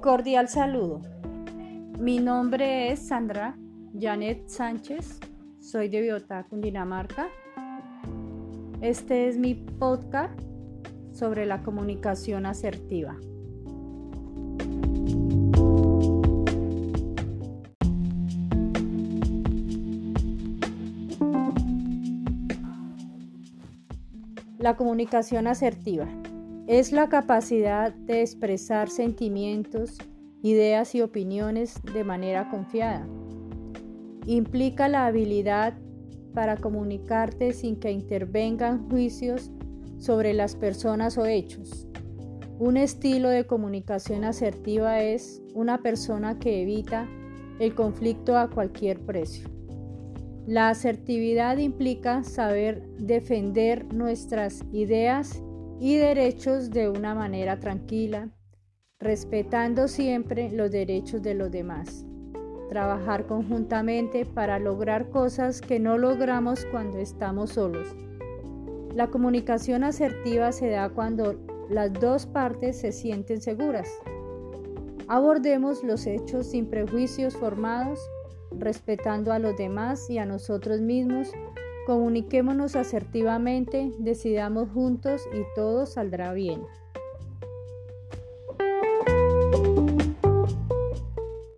Cordial saludo. Mi nombre es Sandra Janet Sánchez. Soy de Biotá, Cundinamarca. Este es mi podcast sobre la comunicación asertiva. La comunicación asertiva es la capacidad de expresar sentimientos, ideas y opiniones de manera confiada. Implica la habilidad para comunicarte sin que intervengan juicios sobre las personas o hechos. Un estilo de comunicación asertiva es una persona que evita el conflicto a cualquier precio. La asertividad implica saber defender nuestras ideas y derechos de una manera tranquila, respetando siempre los derechos de los demás. Trabajar conjuntamente para lograr cosas que no logramos cuando estamos solos. La comunicación asertiva se da cuando las dos partes se sienten seguras. Abordemos los hechos sin prejuicios formados respetando a los demás y a nosotros mismos, comuniquémonos asertivamente, decidamos juntos y todo saldrá bien.